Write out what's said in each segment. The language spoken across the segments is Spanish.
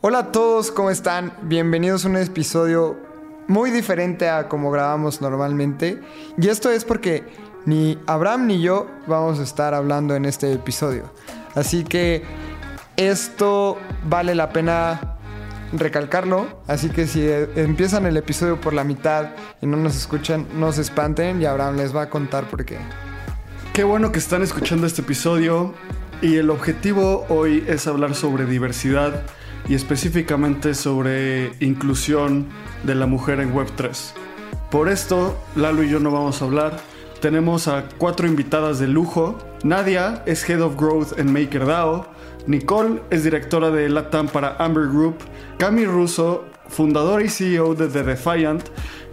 Hola a todos, ¿cómo están? Bienvenidos a un episodio muy diferente a como grabamos normalmente. Y esto es porque ni Abraham ni yo vamos a estar hablando en este episodio. Así que esto vale la pena recalcarlo. Así que si empiezan el episodio por la mitad y no nos escuchan, no se espanten y Abraham les va a contar por qué. Qué bueno que están escuchando este episodio y el objetivo hoy es hablar sobre diversidad y específicamente sobre inclusión de la mujer en Web3. Por esto, Lalo y yo no vamos a hablar. Tenemos a cuatro invitadas de lujo. Nadia es Head of Growth en MakerDAO. Nicole es directora de LATAM para Amber Group. Cami Russo, fundadora y CEO de The Defiant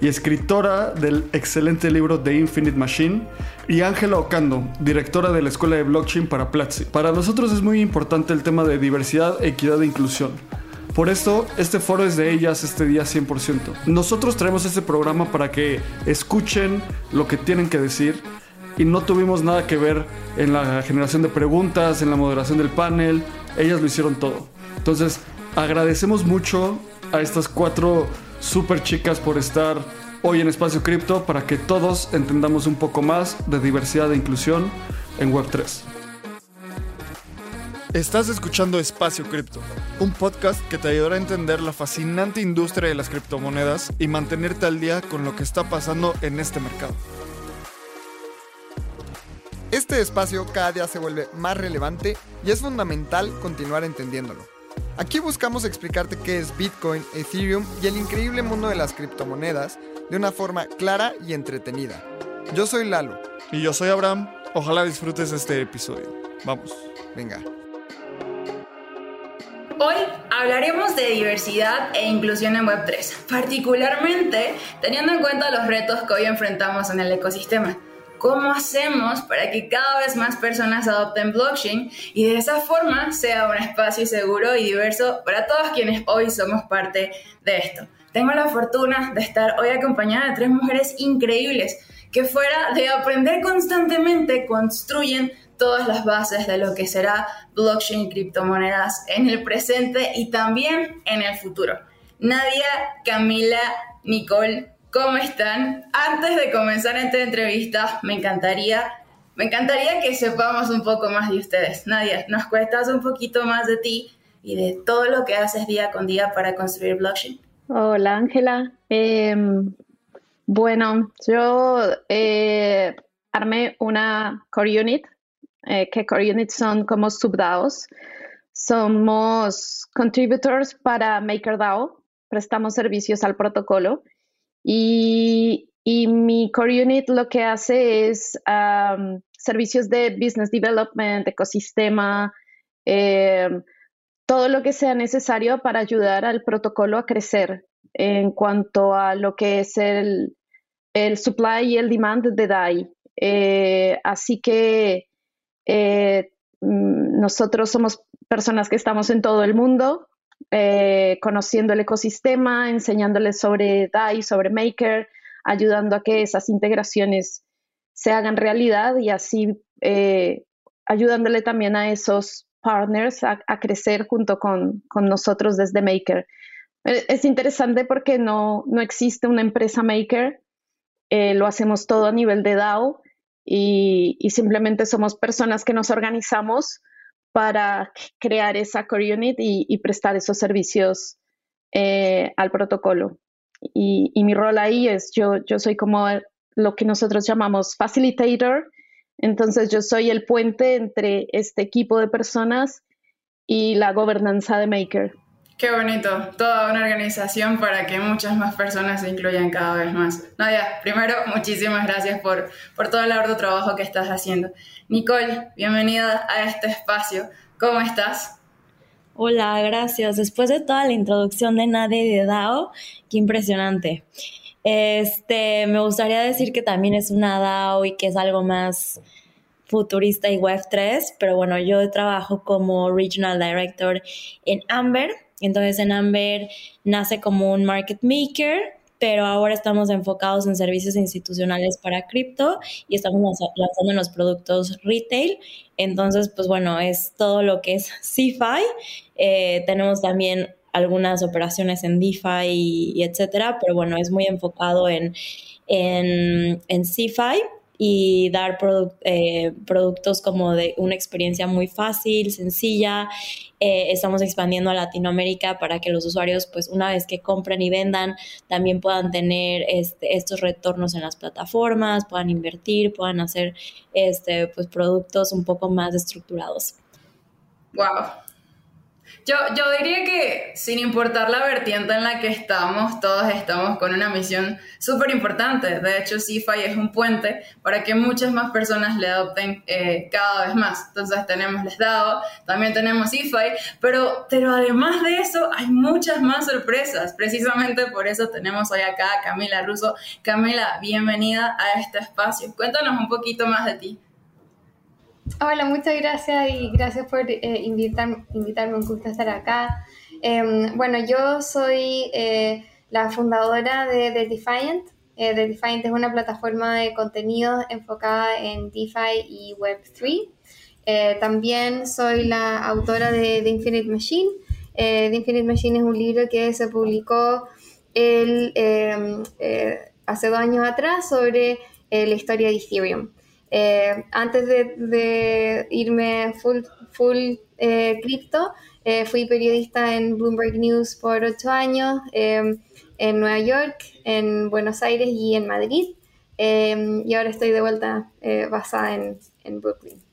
y escritora del excelente libro The Infinite Machine, y Ángela Ocando, directora de la Escuela de Blockchain para Platzi. Para nosotros es muy importante el tema de diversidad, equidad e inclusión. Por esto, este foro es de ellas este día 100%. Nosotros traemos este programa para que escuchen lo que tienen que decir y no tuvimos nada que ver en la generación de preguntas, en la moderación del panel. Ellas lo hicieron todo. Entonces, agradecemos mucho a estas cuatro super chicas por estar hoy en Espacio Cripto para que todos entendamos un poco más de diversidad e inclusión en Web3. Estás escuchando Espacio Cripto, un podcast que te ayudará a entender la fascinante industria de las criptomonedas y mantenerte al día con lo que está pasando en este mercado. Este espacio cada día se vuelve más relevante y es fundamental continuar entendiéndolo. Aquí buscamos explicarte qué es Bitcoin, Ethereum y el increíble mundo de las criptomonedas de una forma clara y entretenida. Yo soy Lalo. Y yo soy Abraham. Ojalá disfrutes este episodio. Vamos. Venga. Hoy hablaremos de diversidad e inclusión en Web3, particularmente teniendo en cuenta los retos que hoy enfrentamos en el ecosistema. ¿Cómo hacemos para que cada vez más personas adopten blockchain y de esa forma sea un espacio seguro y diverso para todos quienes hoy somos parte de esto? Tengo la fortuna de estar hoy acompañada de tres mujeres increíbles que fuera de aprender constantemente construyen todas las bases de lo que será blockchain y criptomonedas en el presente y también en el futuro. Nadia, Camila, Nicole, ¿cómo están? Antes de comenzar esta entrevista, me encantaría, me encantaría que sepamos un poco más de ustedes. Nadia, ¿nos cuentas un poquito más de ti y de todo lo que haces día con día para construir blockchain? Hola Ángela. Em, bueno, yo eh, armé una core unit, eh, core units son como subDAOs. Somos contributors para MakerDAO, prestamos servicios al protocolo y, mi core unit lo que hace es servicios de business development, ecosistema, em, todo lo que sea necesario para ayudar al protocolo a crecer en cuanto a lo que es el, supply y el demand de DAI. Eh, así que eh, mm, nosotros somos personas que estamos en todo el mundo, eh, conociendo el ecosistema, enseñándoles sobre DAI, sobre Maker, ayudando a que esas integraciones se hagan realidad y así ayudándole también a esos partners a, crecer junto con, nosotros desde Maker. Eh, es interesante porque no, no existe una empresa Maker, eh, lo hacemos todo a nivel de DAO y, simplemente somos personas que nos organizamos para crear esa core unit y, prestar esos servicios eh, al protocolo. Y, y, mi rol ahí es, yo, yo soy como lo que nosotros llamamos facilitator, entonces yo soy el puente entre este equipo de personas y la gobernanza de Maker. Qué bonito, toda una organización para que muchas más personas se incluyan cada vez más. Nadia, primero, muchísimas gracias por, por todo el arduo trabajo que estás haciendo. Nicole, bienvenida a este espacio. ¿Cómo estás? Hola, gracias. Después de toda la introducción de Nadia y de DAO, qué impresionante. Este, me gustaría decir que también es una DAO y que es algo más futurista y Web3, pero bueno, yo trabajo como Regional Director en Amber. Entonces en Amber nace como un market maker, pero ahora estamos enfocados en servicios institucionales para cripto y estamos lanzando los productos retail. Entonces, pues bueno, es todo lo que es CFI. Eh, tenemos también algunas operaciones en DeFi y, etcétera, pero bueno, es muy enfocado en, en, en y dar eh, productos como de una experiencia muy fácil, sencilla. Eh, estamos expandiendo a Latinoamérica para que los usuarios, pues una vez que compren y vendan, también puedan tener este, estos retornos en las plataformas, puedan invertir, puedan hacer este, pues, productos un poco más estructurados. Wow, yo, yo diría que sin importar la vertiente en la que estamos, todos estamos con una misión súper importante. De hecho, CFI es un puente para que muchas más personas le adopten eh, cada vez más. Entonces tenemos Les DAO, también tenemos CFI, pero, pero además de eso hay muchas más sorpresas. Precisamente por eso tenemos hoy acá a Camila Russo. Camila, bienvenida a este espacio. Cuéntanos un poquito más de ti. Hola, muchas gracias y gracias por eh, invitar, invitarme, un gusto estar acá. Em, bueno, yo soy eh, la fundadora de The Defiant. Eh, The Defiant es una plataforma de contenido enfocada en DeFi y Web3. Eh, también soy la autora de The Infinite Machine. The Infinite Machine es un libro que se publicó em, hace dos años atrás sobre la historia de Ethereum. Eh, antes de, irme full, full eh, cripto, eh, fui periodista en Bloomberg News por ocho años, en Nueva York, en Buenos Aires y en Madrid. y ahora estoy de vuelta basada en, en Brooklyn.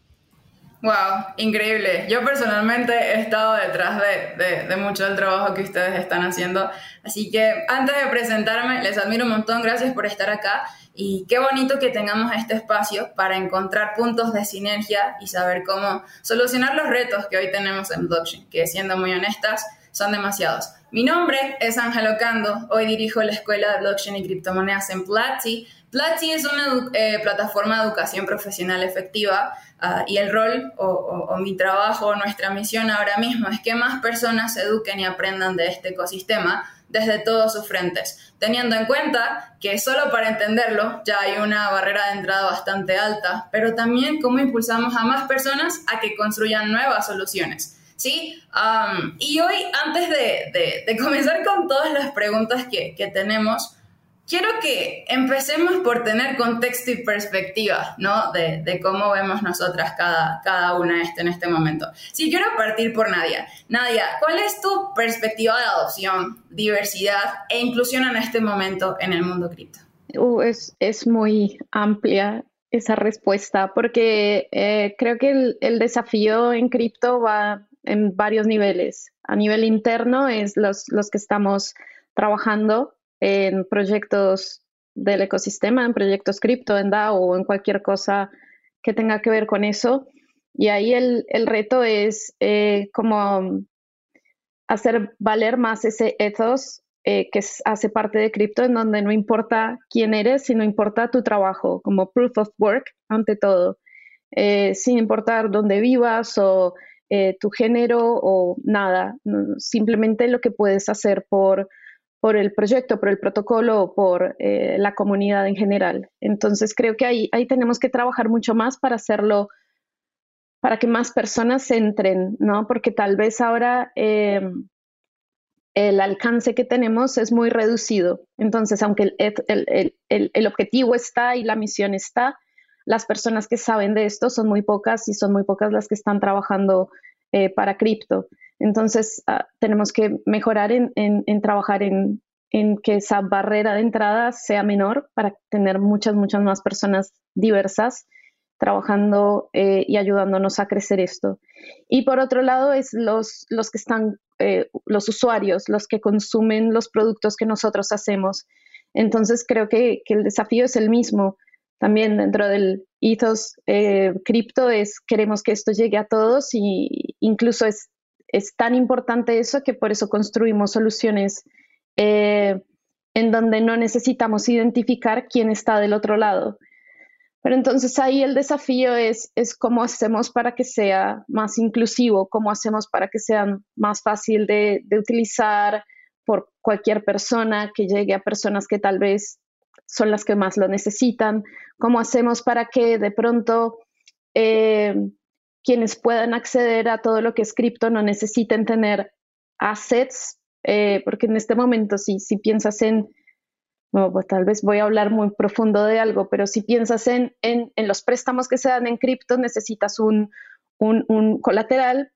Wow, increíble. Yo personalmente he estado detrás de, de, mucho del trabajo que ustedes están haciendo. Así que antes de presentarme, les admiro un montón. Gracias por estar acá. Y qué bonito que tengamos este espacio para encontrar puntos de sinergia y saber cómo solucionar los retos que hoy tenemos en blockchain, que siendo muy honestas, son demasiados. Mi nombre es Ángel Ocando, hoy dirijo la Escuela de Blockchain y Criptomonedas en Platzi. Platzi es una eh, plataforma de educación profesional efectiva ah, y el rol o, o, mi trabajo, nuestra misión ahora mismo es que más personas se eduquen y aprendan de este ecosistema desde todos sus frentes, teniendo en cuenta que solo para entenderlo ya hay una barrera de entrada bastante alta, pero también cómo impulsamos a más personas a que construyan nuevas soluciones. ¿Sí? y hoy, antes de, comenzar con todas las preguntas que, que tenemos, quiero que empecemos por tener contexto y perspectiva, ¿no? De, cómo vemos nosotras cada, cada una esto en este momento. Si quiero partir por Nadia. Nadia, ¿cuál es tu perspectiva de adopción, diversidad e inclusión en este momento en el mundo cripto? Uh, es, es, muy amplia esa respuesta porque eh, creo que el, el desafío en cripto va en varios niveles. A nivel interno es los, los que estamos trabajando en proyectos del ecosistema, en proyectos cripto, en DAO o en cualquier cosa que tenga que ver con eso. Y ahí el, reto es eh, como hacer valer más ese ethos eh, que hace parte de cripto, en donde no importa quién eres, sino importa tu trabajo, como proof of work ante todo, eh, sin importar dónde vivas o tu género o nada, simplemente lo que puedes hacer por por el proyecto, por el protocolo por eh, la comunidad en general. Entonces creo que ahí, ahí tenemos que trabajar mucho más para hacerlo, para que más personas entren, ¿no? Porque tal vez ahora em, el alcance que tenemos es muy reducido. Entonces, aunque el, el, objetivo está y la misión está, las personas que saben de esto son muy pocas y son muy pocas las que están trabajando eh, para cripto. Entonces, ah, tenemos que mejorar en, trabajar en, que esa barrera de entrada sea menor para tener muchas, muchas más personas diversas trabajando eh, y ayudándonos a crecer esto. Y por otro lado, es los, los que están, eh, los usuarios, los que consumen los productos que nosotros hacemos. Entonces, creo que, el desafío es el mismo. También dentro del ethos eh, cripto es queremos que esto llegue a todos y incluso es es tan importante eso que por eso construimos soluciones eh, en donde no necesitamos identificar quién está del otro lado. Pero entonces ahí el desafío es, es cómo hacemos para que sea más inclusivo, cómo hacemos para que sea más fácil de, utilizar por cualquier persona, que llegue a personas que tal vez son las que más lo necesitan, cómo hacemos para que de pronto eh, quienes puedan acceder a todo lo que es cripto no necesiten tener assets eh, porque en este momento si, si piensas en, pues tal vez voy a hablar muy profundo de algo, pero si piensas en, en, en los préstamos que se dan en cripto, necesitas un, un, colateral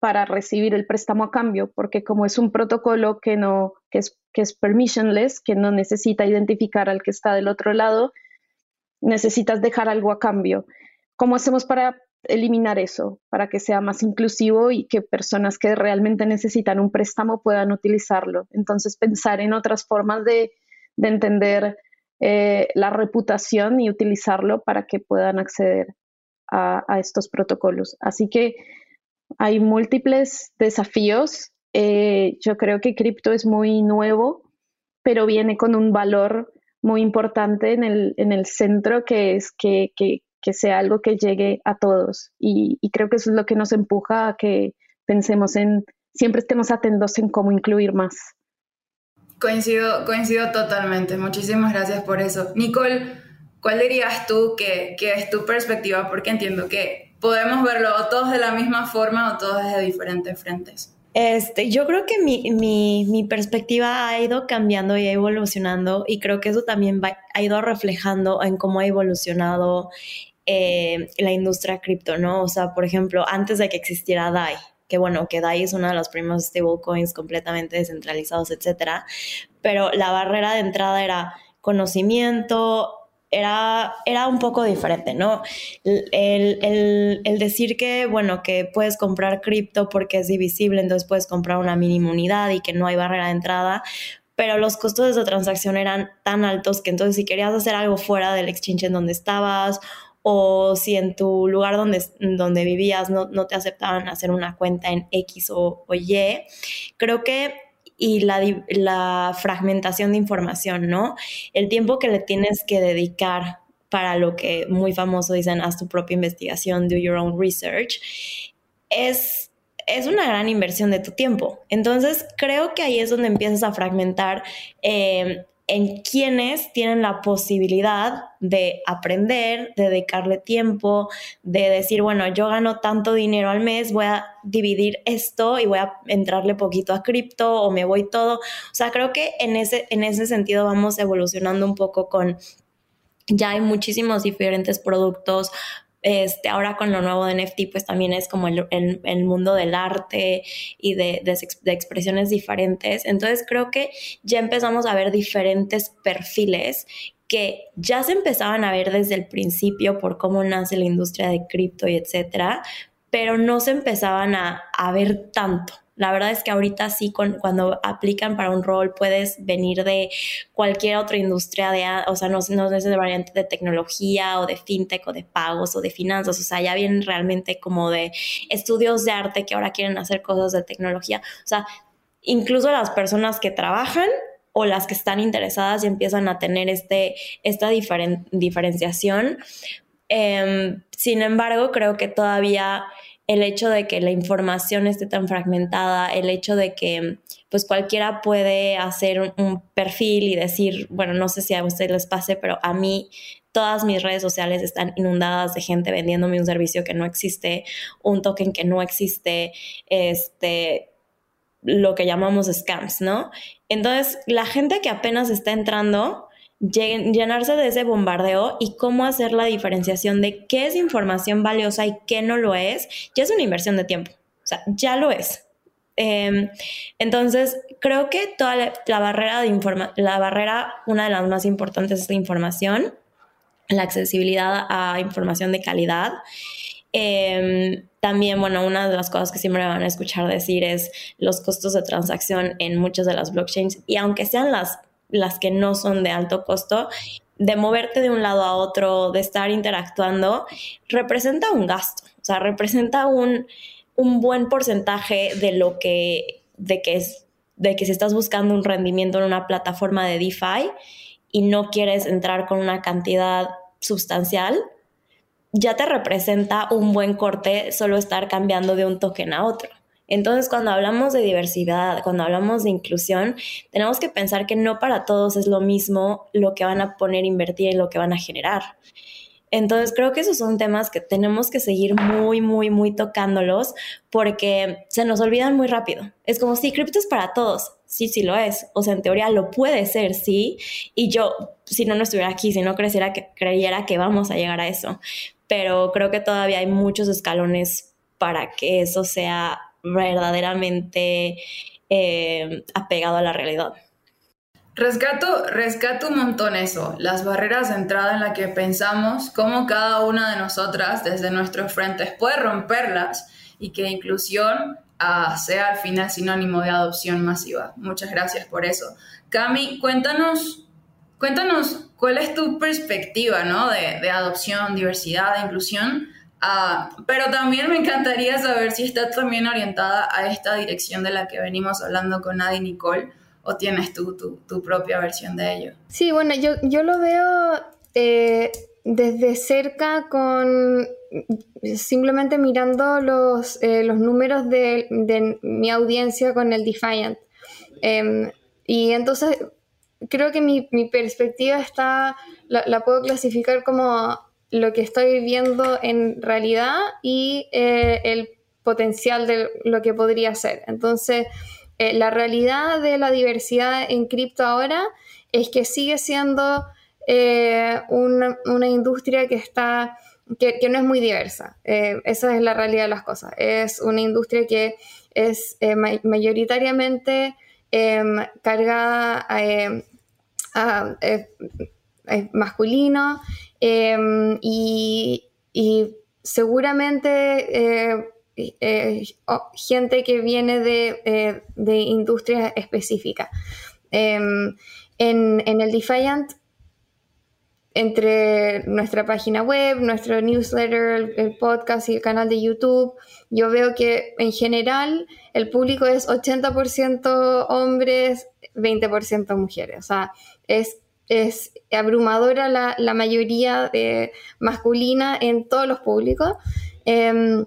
para recibir el préstamo a cambio, porque como es un protocolo que, no, que, es, que es permissionless, que no necesita identificar al que está del otro lado, necesitas dejar algo a cambio. ¿Cómo hacemos para eliminar eso para que sea más inclusivo y que personas que realmente necesitan un préstamo puedan utilizarlo. Entonces, pensar en otras formas de, entender eh, la reputación y utilizarlo para que puedan acceder a, estos protocolos. Así que hay múltiples desafíos. Eh, yo creo que cripto es muy nuevo, pero viene con un valor muy importante en el, en el centro, que es que, que, que sea algo que llegue a todos. Y, creo que eso es lo que nos empuja a que pensemos en, siempre estemos atentos en cómo incluir más. Coincido, coincido totalmente. Muchísimas gracias por eso. Nicole, ¿cuál dirías tú que, que es tu perspectiva? Porque entiendo que podemos verlo todos de la misma forma o todos desde diferentes frentes. Este, yo creo que mi, mi, mi, perspectiva ha ido cambiando y evolucionando y creo que eso también ha ido reflejando en cómo ha evolucionado eh, la industria cripto, ¿no? O sea, por ejemplo, antes de que existiera DAI, que bueno, que DAI es uno de los primeros stablecoins completamente descentralizados, etcétera, pero la barrera de entrada era conocimiento, era, era un poco diferente, ¿no? El, el, decir que, bueno, que puedes comprar cripto porque es divisible, entonces puedes comprar una mínima unidad y que no hay barrera de entrada, pero los costos de transacción eran tan altos que entonces si querías hacer algo fuera del exchange en donde estabas o si en tu lugar donde, donde vivías no, no te aceptaban hacer una cuenta en X o, Y, creo que y la, la, fragmentación de información, ¿no? El tiempo que le tienes que dedicar para lo que muy famoso dicen, haz tu propia investigación, do your own research, es, es una gran inversión de tu tiempo. Entonces, creo que ahí es donde empiezas a fragmentar eh, en quienes tienen la posibilidad de aprender, de dedicarle tiempo, de decir, bueno, yo gano tanto dinero al mes, voy a dividir esto y voy a entrarle poquito a cripto o me voy todo. O sea, creo que en ese, en ese sentido vamos evolucionando un poco con ya hay muchísimos diferentes productos este, ahora con lo nuevo de NFT, pues también es como el, el, mundo del arte y de, de, expresiones diferentes. Entonces creo que ya empezamos a ver diferentes perfiles que ya se empezaban a ver desde el principio por cómo nace la industria de cripto y etcétera, pero no se empezaban a, a ver tanto. La verdad es que ahorita sí, cuando aplican para un rol, puedes venir de cualquier otra industria, de, o sea, no, no es de variante de tecnología o de fintech o de pagos o de finanzas, o sea, ya vienen realmente como de estudios de arte que ahora quieren hacer cosas de tecnología. O sea, incluso las personas que trabajan o las que están interesadas y empiezan a tener este, esta diferenciación. Em, sin embargo, creo que todavía el hecho de que la información esté tan fragmentada, el hecho de que pues cualquiera puede hacer un, perfil y decir, bueno, no sé si a ustedes les pase, pero a mí todas mis redes sociales están inundadas de gente vendiéndome un servicio que no existe, un token que no existe, este, lo que llamamos scams, ¿no? Entonces, la gente que apenas está entrando, llenarse de ese bombardeo y cómo hacer la diferenciación de qué es información valiosa y qué no lo es, ya es una inversión de tiempo. O sea, ya lo es. Em, entonces, creo que toda la, barrera de informa la barrera, una de las más importantes es la información, la accesibilidad a información de calidad. Em, también, bueno, una de las cosas que siempre van a escuchar decir es los costos de transacción en muchas de las blockchains y aunque sean las las que no son de alto costo, de moverte de un lado a otro, de estar interactuando, representa un gasto, o sea, representa un, un buen porcentaje de lo que, de que es, de que si estás buscando un rendimiento en una plataforma de DeFi y no quieres entrar con una cantidad sustancial, ya te representa un buen corte solo estar cambiando de un token a otro. Entonces, cuando hablamos de diversidad, cuando hablamos de inclusión, tenemos que pensar que no para todos es lo mismo lo que van a poner, invertir y lo que van a generar. Entonces creo que esos son temas que tenemos que seguir muy, muy, muy tocándolos porque se nos olvidan muy rápido. Es como si cripto es para todos. sí, sí lo es. O sea, en teoría lo puede ser, sí. Y yo, si no, no estuviera aquí, si no creciera, que, creyera que vamos a llegar a eso. Pero creo que todavía hay muchos escalones para que eso sea verdaderamente eh, apegado a la realidad. Rescato, rescato un montón eso, las barreras de entrada en las que pensamos cómo cada una de nosotras desde nuestros frentes puede romperlas y que inclusión uh, sea al final sinónimo de adopción masiva. Muchas gracias por eso. Cami, cuéntanos, cuéntanos cuál es tu perspectiva ¿no? de, adopción, diversidad, inclusión, uh, pero también me encantaría saber si está también orientada a esta dirección de la que venimos hablando con Adi Nicole o tienes tú tu, propia versión de ello? Sí, bueno, yo, yo lo veo eh, desde cerca con simplemente mirando los, eh, los números de, de, mi audiencia con el Defiant. Em, y entonces creo que mi, mi perspectiva está, la, la, puedo clasificar como lo que estoy viendo en realidad y eh, el potencial de lo que podría ser. Entonces, eh, la realidad de la diversidad en cripto ahora es que sigue siendo eh, una, industria que está que, no es muy diversa. Esa es la realidad de las cosas. Es una industria que es mayoritariamente em, cargada a, masculino em, y, y, seguramente eh, gente que viene de, eh, de industria específica. Em, en, el Defiant, entre nuestra página web, nuestro newsletter, el, podcast y el canal de YouTube, yo veo que en general el público es 80% hombres, 20% mujeres. O sea, es, es abrumadora la, la mayoría de masculina en todos los públicos. Em,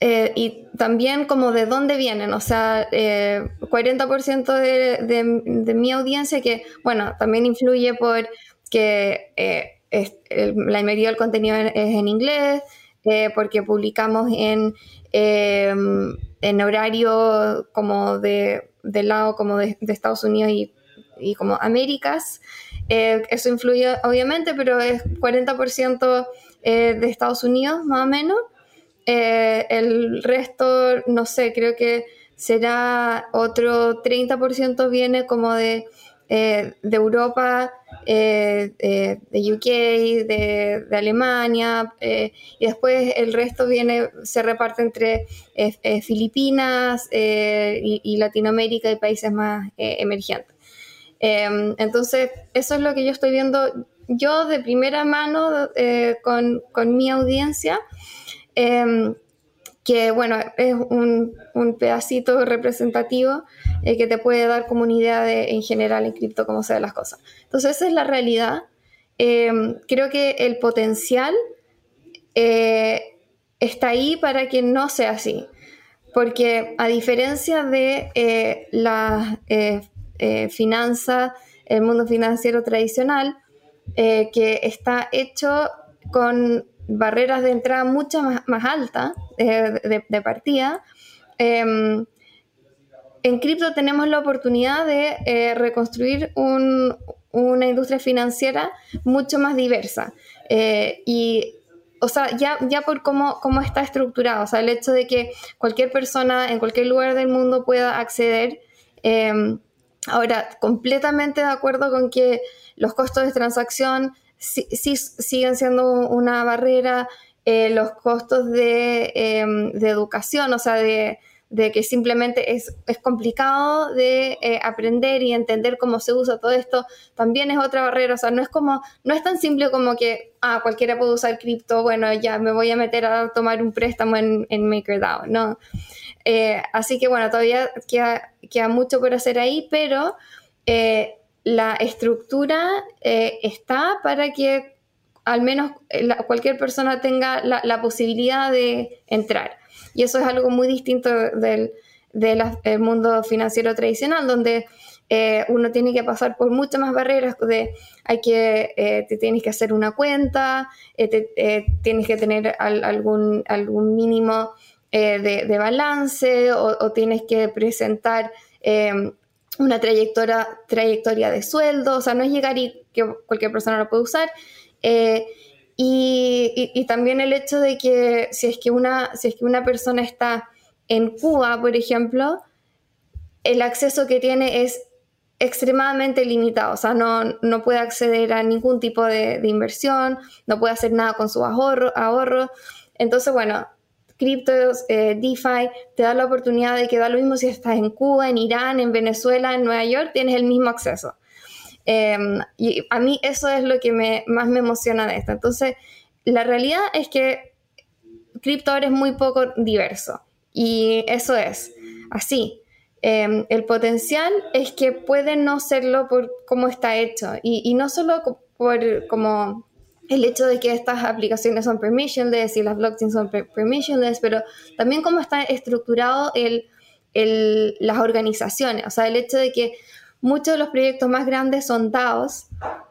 eh, y también como de dónde vienen, o sea, 40% eh, de, mi audiencia que, bueno, también influye por que eh, la mayoría del contenido es en inglés, porque publicamos en, em, en horario como de, del lado como de, Estados Unidos y, y como Américas. eso influye obviamente, pero es 40% de Estados Unidos más o menos. Eh, el resto, no sé, creo que será otro 30% viene como de, eh, de Europa, eh, de UK, de, Alemania, y después el resto viene, se reparte entre Filipinas y, Latinoamérica y países más emergentes. Entonces, eso es lo que yo estoy viendo yo de primera mano con, con mi audiencia. Em, que bueno, es un, pedacito representativo eh, que te puede dar como una idea de en general en cripto cómo se ven las cosas. Entonces esa es la realidad. Em, creo que el potencial eh, está ahí para que no sea así. Porque a diferencia de eh, finanza, el mundo financiero tradicional, que está hecho con barreras de entrada mucho más, más altas eh, de, partida. Em, en cripto tenemos la oportunidad de eh, reconstruir una industria financiera mucho más diversa. Eh, y, o sea, ya, ya por cómo, cómo está estructurado, o sea, el hecho de que cualquier persona en cualquier lugar del mundo pueda acceder. Em, ahora, completamente de acuerdo con que los costos de transacción sí, siguen siendo una barrera eh, los costos em, de, educación, o sea, de, que simplemente es, complicado de eh, aprender y entender cómo se usa todo esto, también es otra barrera, o sea, no es como, no es tan simple como que, ah, cualquiera puede usar cripto, bueno, ya me voy a meter a tomar un préstamo en, MakerDAO, no. Eh, así que bueno, todavía queda, mucho por hacer ahí, pero la estructura eh, está para que al menos eh, cualquier persona tenga la, posibilidad de entrar. Y eso es algo muy distinto del, mundo financiero tradicional, donde eh, uno tiene que pasar por muchas más barreras, de hay que, te tienes que hacer una cuenta, tienes que tener algún mínimo de, balance o, tienes que presentar em, una trayectoria, trayectoria de sueldo, o sea, no es llegar y que cualquier persona lo puede usar. Eh, y, también el hecho de que si es que, una, si es que una persona está en Cuba, por ejemplo, el acceso que tiene es extremadamente limitado, o sea, no, no puede acceder a ningún tipo de, inversión, no puede hacer nada con su ahorro. Entonces, bueno, criptos, eh, DeFi, te da la oportunidad de que da lo mismo si estás en Cuba, en Irán, en Venezuela, en Nueva York, tienes el mismo acceso. Em, y a mí eso es lo que más me emociona de esto. Entonces, la realidad es que cripto ahora es muy poco diverso y eso es así. Em, el potencial es que puede no serlo por cómo está hecho y, no solo por como el hecho de que estas aplicaciones son permissionless y las blockchains son permissionless, pero también cómo está estructurado el, las organizaciones, o sea, el hecho de que muchos de los proyectos más grandes son DAOs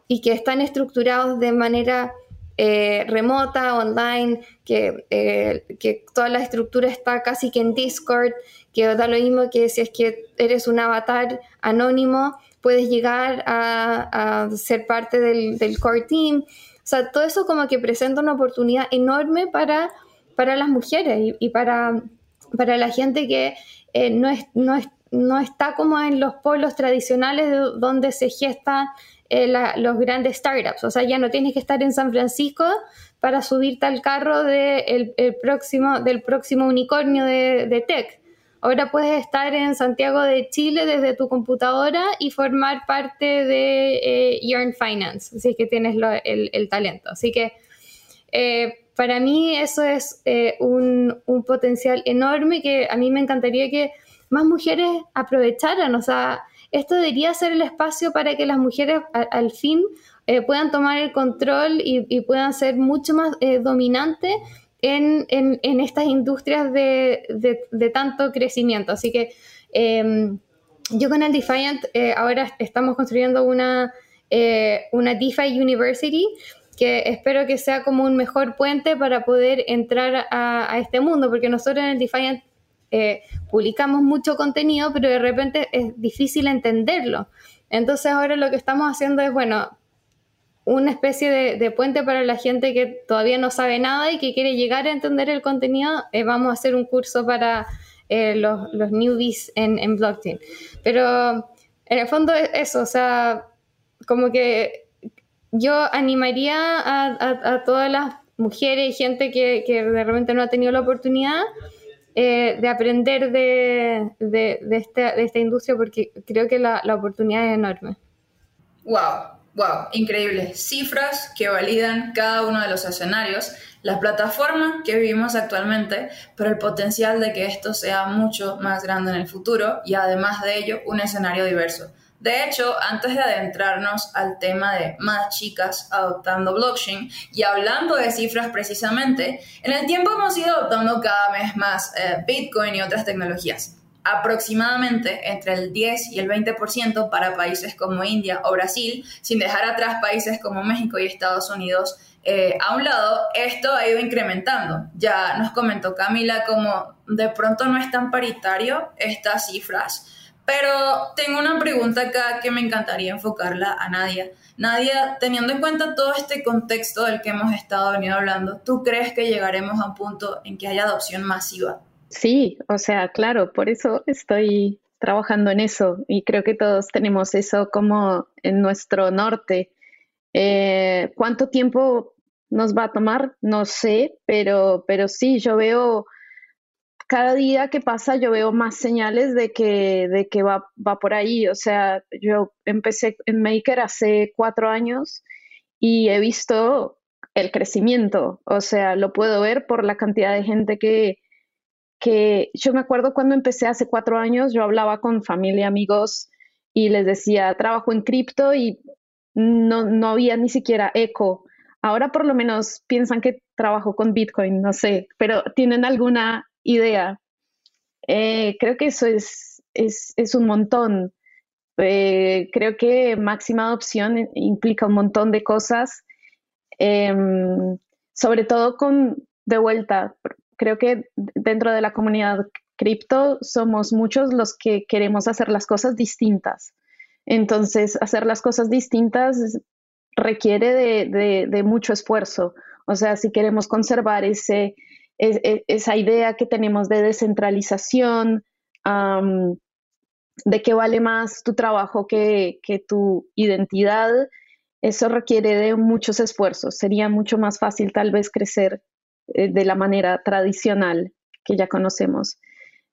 y que están estructurados de manera eh, remota, online, que, eh, que toda la estructura está casi que en Discord, que da lo mismo que si es que eres un avatar anónimo, puedes llegar a, ser parte del, core team. O sea, todo eso como que presenta una oportunidad enorme para, para las mujeres y, para, para la gente que eh, no, es, no, es, no está como en los polos tradicionales donde se gestan eh, los grandes startups. O sea, ya no tienes que estar en San Francisco para subirte al carro de el, próximo, del próximo unicornio de, tech. Ahora puedes estar en Santiago de Chile desde tu computadora y formar parte de eh, Yarn Finance, si es que tienes el, talento. Así que eh, para mí eso es un, un, potencial enorme que a mí me encantaría que más mujeres aprovecharan. O sea, esto debería ser el espacio para que las mujeres al fin eh, puedan tomar el control y, puedan ser mucho más eh, dominantes en, estas industrias de, tanto crecimiento. Así que em, yo con el Defiant eh, ahora estamos construyendo una, una DeFi University que espero que sea como un mejor puente para poder entrar a, a este mundo, porque nosotros en el Defiant eh, publicamos mucho contenido, pero de repente es difícil entenderlo. Entonces ahora lo que estamos haciendo es, bueno, una especie de, puente para la gente que todavía no sabe nada y que quiere llegar a entender el contenido. Eh, vamos a hacer un curso para eh, los, newbies en, blockchain. Pero en el fondo es eso, o sea, como que yo animaría a, todas las mujeres y gente que, que de repente no ha tenido la oportunidad eh, de aprender de, de, de, esta, de, esta, industria porque creo que la, la, oportunidad es enorme. ¡Wow! ¡Wow! Increíble. Cifras que validan cada uno de los escenarios, la plataforma que vivimos actualmente, pero el potencial de que esto sea mucho más grande en el futuro y además de ello un escenario diverso. De hecho, antes de adentrarnos al tema de más chicas adoptando blockchain y hablando de cifras precisamente, en el tiempo hemos ido adoptando cada vez más eh, Bitcoin y otras tecnologías. Aproximadamente entre el 10 y el 20% para países como India o Brasil, sin dejar atrás países como México y Estados Unidos eh, a un lado, esto ha ido incrementando. Ya nos comentó Camila como de pronto no es tan paritario estas cifras pero tengo una pregunta acá que me encantaría enfocarla a Nadia. Nadia, teniendo en cuenta todo este contexto del que hemos estado venido hablando, ¿tú crees que llegaremos a un punto en que haya adopción masiva? Sí, o sea, claro, por eso estoy trabajando en eso y creo que todos tenemos eso como en nuestro norte. Eh, ¿Cuánto tiempo nos va a tomar? No sé, pero, pero sí, yo veo cada día que pasa yo veo más señales de que, de que va, va por ahí. O sea, yo empecé en Maker hace cuatro años y he visto el crecimiento. O sea, lo puedo ver por la cantidad de gente que, que yo me acuerdo cuando empecé hace cuatro años, yo hablaba con familia, amigos y les decía, trabajo en cripto y no, no había ni siquiera eco. Ahora por lo menos piensan que trabajo con Bitcoin, no sé, pero tienen alguna idea. Eh, creo que eso es, es, un montón. Eh, creo que máxima adopción implica un montón de cosas, em, sobre todo con, de vuelta, creo que dentro de la comunidad cripto somos muchos los que queremos hacer las cosas distintas. Entonces, hacer las cosas distintas requiere de, mucho esfuerzo. O sea, si queremos conservar ese, e, esa idea que tenemos de descentralización, de que vale más tu trabajo que, que tu identidad, eso requiere de muchos esfuerzos. Sería mucho más fácil tal vez crecer eh, de la manera tradicional que ya conocemos.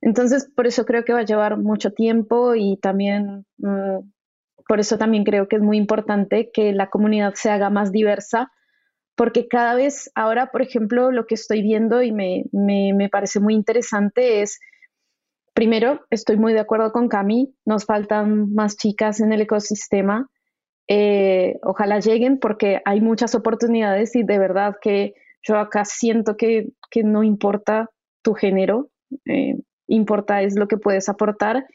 Entonces, por eso creo que va a llevar mucho tiempo y también, mm, por eso también creo que es muy importante que la comunidad se haga más diversa, porque cada vez ahora, por ejemplo, lo que estoy viendo y me, me parece muy interesante es, primero, estoy muy de acuerdo con Cami, nos faltan más chicas en el ecosistema eh, ojalá lleguen porque hay muchas oportunidades y de verdad que yo acá siento que, no importa tu género, eh, importa es lo que puedes aportar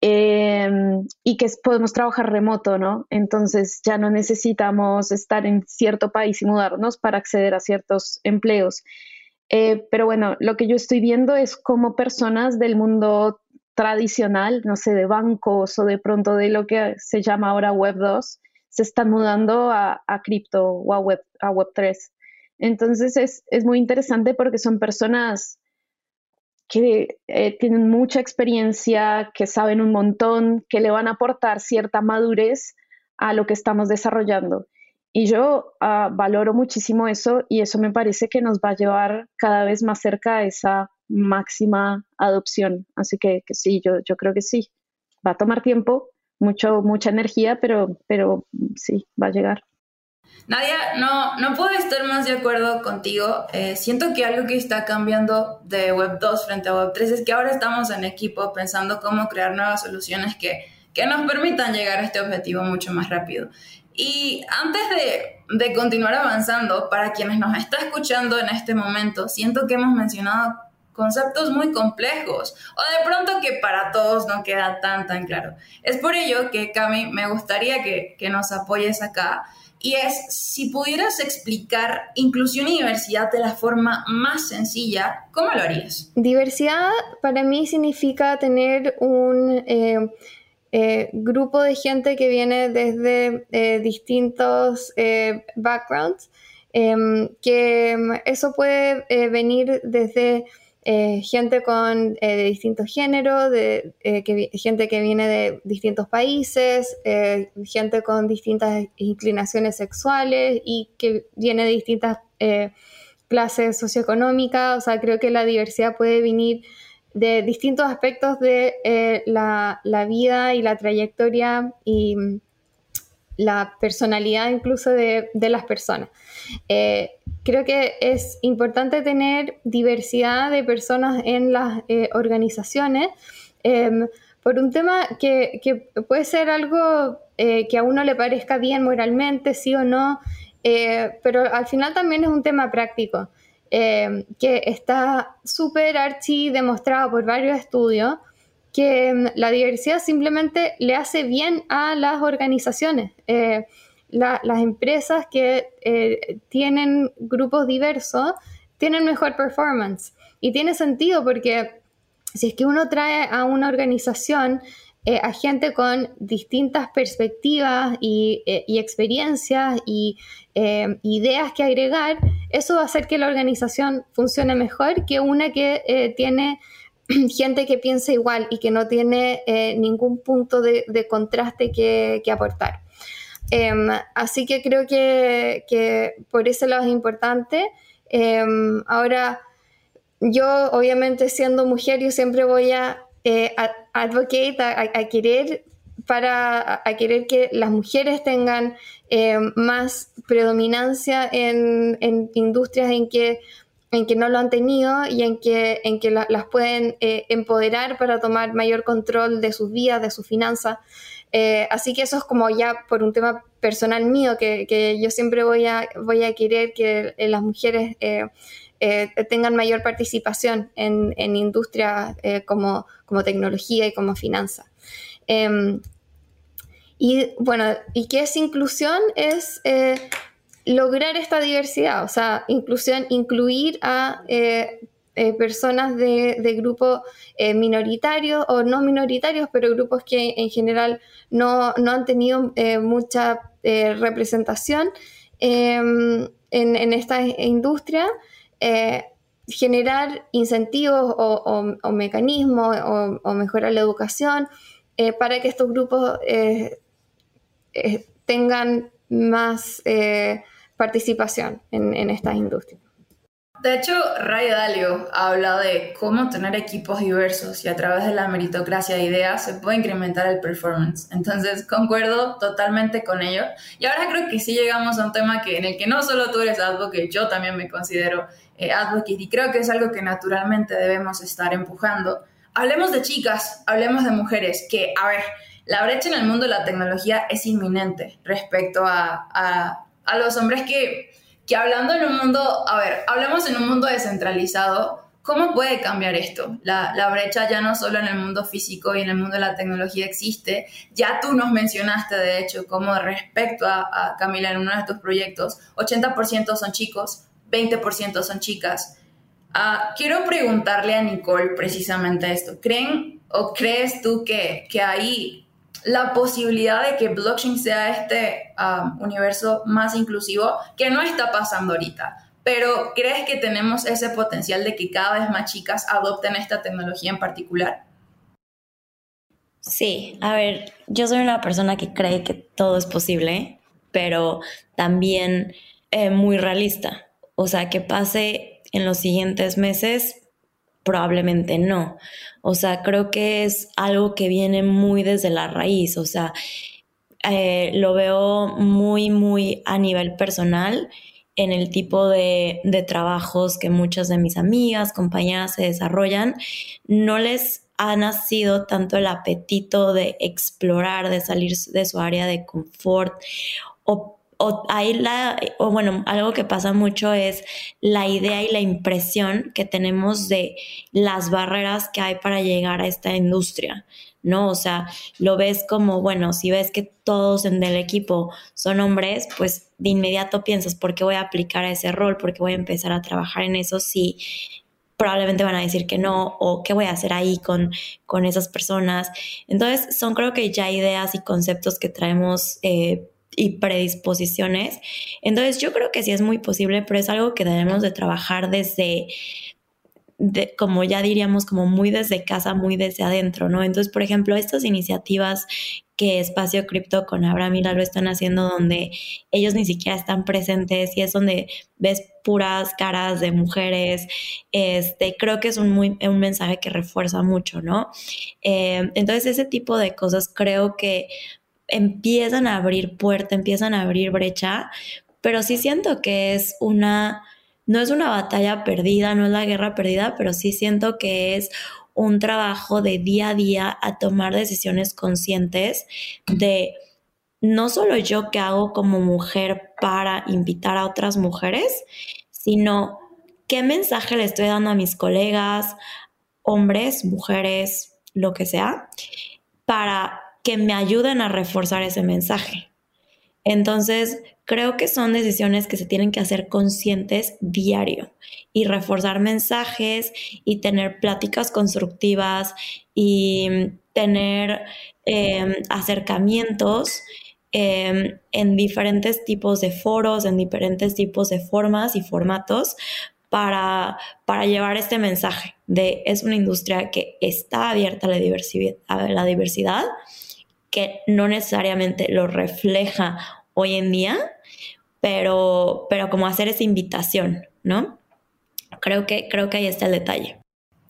em, y que podemos trabajar remoto, ¿no? Entonces ya no necesitamos estar en cierto país y mudarnos para acceder a ciertos empleos. Eh, pero bueno, lo que yo estoy viendo es cómo personas del mundo tradicional, no sé, de bancos o de pronto de lo que se llama ahora Web 2, se están mudando a, cripto o a Web, a Web 3. Entonces es, muy interesante porque son personas que eh, tienen mucha experiencia, que saben un montón, que le van a aportar cierta madurez a lo que estamos desarrollando. Y yo ah, valoro muchísimo eso y eso me parece que nos va a llevar cada vez más cerca a esa máxima adopción. Así que, sí, yo, yo creo que sí. Va a tomar tiempo, mucho, mucha energía, pero, pero sí, va a llegar. Nadia, no, no puedo estar más de acuerdo contigo. Eh, siento que algo que está cambiando de Web 2 frente a Web 3 es que ahora estamos en equipo pensando cómo crear nuevas soluciones que, que nos permitan llegar a este objetivo mucho más rápido. Y antes de, de continuar avanzando, para quienes nos está escuchando en este momento, siento que hemos mencionado conceptos muy complejos o de pronto que para todos no queda tan tan claro. Es por ello que Cami me gustaría que, que nos apoyes acá y es si pudieras explicar inclusión y diversidad de la forma más sencilla, ¿cómo lo harías? Diversidad para mí significa tener un eh, eh, grupo de gente que viene desde eh, distintos backgrounds, em, que eso puede venir desde eh, gente con eh, de distintos géneros, de, eh, gente que viene de distintos países, gente con distintas inclinaciones sexuales y que viene de distintas clases socioeconómicas. O sea, creo que la diversidad puede venir de distintos aspectos de la, vida y la trayectoria y la personalidad incluso de las personas. Eh, creo que es importante tener diversidad de personas en las eh, organizaciones em, por un tema que, puede ser algo eh, que a uno le parezca bien moralmente, sí o no, pero al final también es un tema práctico. Em, que está súper archi demostrado por varios estudios que em, la diversidad simplemente le hace bien a las organizaciones. Eh, las empresas que eh, tienen grupos diversos tienen mejor performance. Y tiene sentido porque si es que uno trae a una organización eh, a gente con distintas perspectivas y, y experiencias y ideas que agregar, eso va a hacer que la organización funcione mejor que una que tiene gente que piensa igual y que no tiene eh, ningún punto de, contraste que, aportar. Em, así que creo que, por ese lado es importante. Em, ahora, yo obviamente siendo mujer, yo siempre voy a, eh, advocate, a, querer para a querer que las mujeres tengan em, más predominancia en, en industrias en que en que no lo han tenido y en que, en que las pueden eh, empoderar para tomar mayor control de sus vidas, de sus finanzas. Eh, así que eso es como ya por un tema personal mío, que, que yo siempre voy a, voy a querer que eh, las mujeres tengan mayor participación en, en industrias como, como tecnología y como finanzas. Em, y bueno, ¿y qué es inclusión? Es lograr esta diversidad, o sea, inclusión, incluir a, eh, eh, personas de, grupos eh, minoritarios o no minoritarios, pero grupos que en general no, han tenido mucha representación em, en, esta industria generar incentivos o, mecanismos o, mejorar la educación para que estos grupos tengan más participación en, en estas industrias. De hecho, Ray Dalio habla de cómo tener equipos diversos y a través de la meritocracia de ideas se puede incrementar el performance. Entonces, concuerdo totalmente con ello. Y ahora creo que sí llegamos a un tema que, en el que no solo tú eres advocate, yo también me considero eh, advocate y creo que es algo que naturalmente debemos estar empujando. Hablemos de chicas, hablemos de mujeres, que, a ver, la brecha en el mundo de la tecnología es inminente respecto a, a, a los hombres que que hablando en un mundo, a ver, hablemos en un mundo descentralizado, ¿cómo puede cambiar esto? La, brecha ya no solo en el mundo físico y en el mundo de la tecnología existe, ya tú nos mencionaste, de hecho, como respecto a, Camila en uno de tus proyectos, 80% son chicos, 20% son chicas. Ah, quiero preguntarle a Nicole precisamente esto. ¿Creen o crees tú que, que ahí la posibilidad de que blockchain sea este um, universo más inclusivo, que no está pasando ahorita. Pero ¿crees que tenemos ese potencial de que cada vez más chicas adopten esta tecnología en particular? Sí, a ver, yo soy una persona que cree que todo es posible, pero también eh, muy realista. O sea, que pase en los siguientes meses, probablemente no. O sea, creo que es algo que viene muy desde la raíz. O sea, eh, lo veo muy, muy a nivel personal en el tipo de, de, trabajos que muchas de mis amigas, compañeras se desarrollan. No les ha nacido tanto el apetito de explorar, de salir de su área de confort o o ahí la, o bueno, algo que pasa mucho es la idea y la impresión que tenemos de las barreras que hay para llegar a esta industria, ¿no? O sea, lo ves como, bueno, si ves que todos en el equipo son hombres, pues de inmediato piensas, ¿por qué voy a aplicar a ese rol? ¿Por qué voy a empezar a trabajar en eso si probablemente van a decir que no o qué voy a hacer ahí con, con esas personas? Entonces, son creo que ya ideas y conceptos que traemos. Eh, y predisposiciones. Entonces yo creo que sí es muy posible, pero es algo que debemos de trabajar desde, como ya diríamos, como muy desde casa, muy desde adentro, ¿no? Entonces, por ejemplo, estas iniciativas que Espacio Cripto con Abraham y lo están haciendo donde ellos ni siquiera están presentes y es donde ves puras caras de mujeres, este, creo que es un, muy, un mensaje que refuerza mucho, ¿no? Eh, entonces, ese tipo de cosas creo que empiezan a abrir puerta, empiezan a abrir brecha, pero sí siento que es una, no es una batalla perdida, no es la guerra perdida, pero sí siento que es un trabajo de día a día a tomar decisiones conscientes de no solo yo que hago como mujer para invitar a otras mujeres, sino qué mensaje le estoy dando a mis colegas, hombres, mujeres, lo que sea, para que me ayuden a reforzar ese mensaje. Entonces, creo que son decisiones que se tienen que hacer conscientes diario y reforzar mensajes y tener pláticas constructivas y tener em, acercamientos em, en diferentes tipos de foros, en diferentes tipos de formas y formatos para, para llevar este mensaje de es una industria que está abierta a la diversidad, a la diversidad que no necesariamente lo refleja hoy en día, pero, pero como hacer esa invitación, ¿no? Creo que, creo que ahí está el detalle.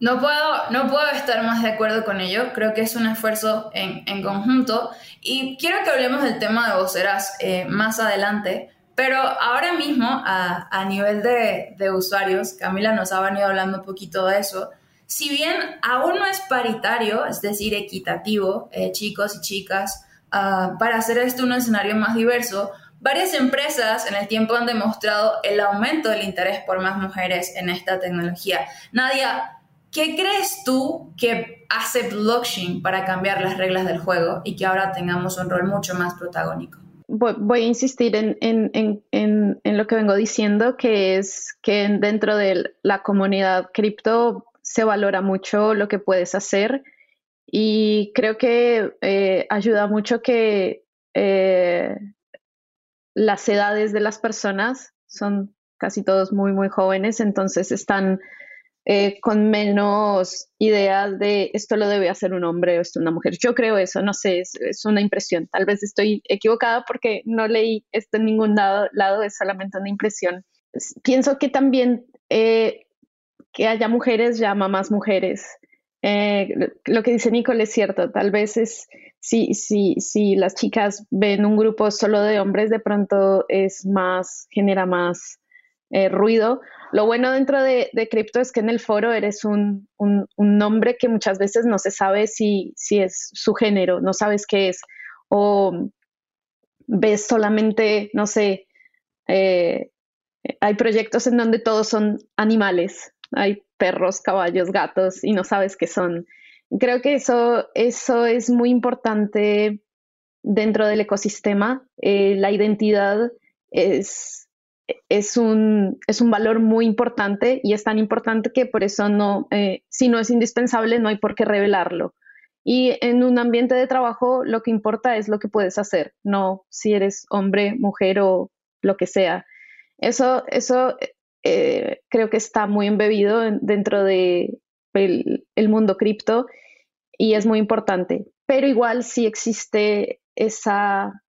No puedo, no puedo estar más de acuerdo con ello, creo que es un esfuerzo en, en conjunto y quiero que hablemos del tema de voceras eh, más adelante, pero ahora mismo a, a nivel de, de usuarios, Camila nos ha venido hablando un poquito de eso, si bien aún no es paritario, es decir, equitativo, eh, chicos y chicas, ah, para hacer esto un escenario más diverso, varias empresas en el tiempo han demostrado el aumento del interés por más mujeres en esta tecnología. Nadia, ¿qué crees tú que hace blockchain para cambiar las reglas del juego y que ahora tengamos un rol mucho más protagónico? voy, a insistir en, en, lo que vengo diciendo, que es que dentro de la comunidad cripto se valora mucho lo que puedes hacer y creo que eh, ayuda mucho que eh, las edades de las personas son casi todos muy, muy jóvenes, entonces están eh, con menos ideas de esto lo debe hacer un hombre o esto una mujer. Yo creo eso, no sé, es, una impresión. Tal vez estoy equivocada porque no leí esto en ningún lado, lado es solamente una impresión. Pienso que también que haya mujeres llama más mujeres. Eh, lo que dice Nicole es cierto, tal vez es si, si, si las chicas ven un grupo solo de hombres, de pronto es más, genera más ruido, lo bueno dentro de, de cripto es que en el foro eres un, nombre que muchas veces no se sabe si, si es su género, no sabes qué es, o ves solamente, no sé, eh, hay proyectos en donde todos son animales, hay perros, caballos, gatos y no sabes qué son. Creo que eso, eso es muy importante dentro del ecosistema. Eh, la identidad es, es un, es un valor muy importante y es tan importante que por eso no, eh, si no es indispensable, no hay por qué revelarlo. Y en un ambiente de trabajo lo que importa es lo que puedes hacer, no si eres hombre, mujer o lo que sea. Eso, eso eh, creo que está muy embebido dentro de el mundo cripto y es muy importante. Pero igual sí existe esa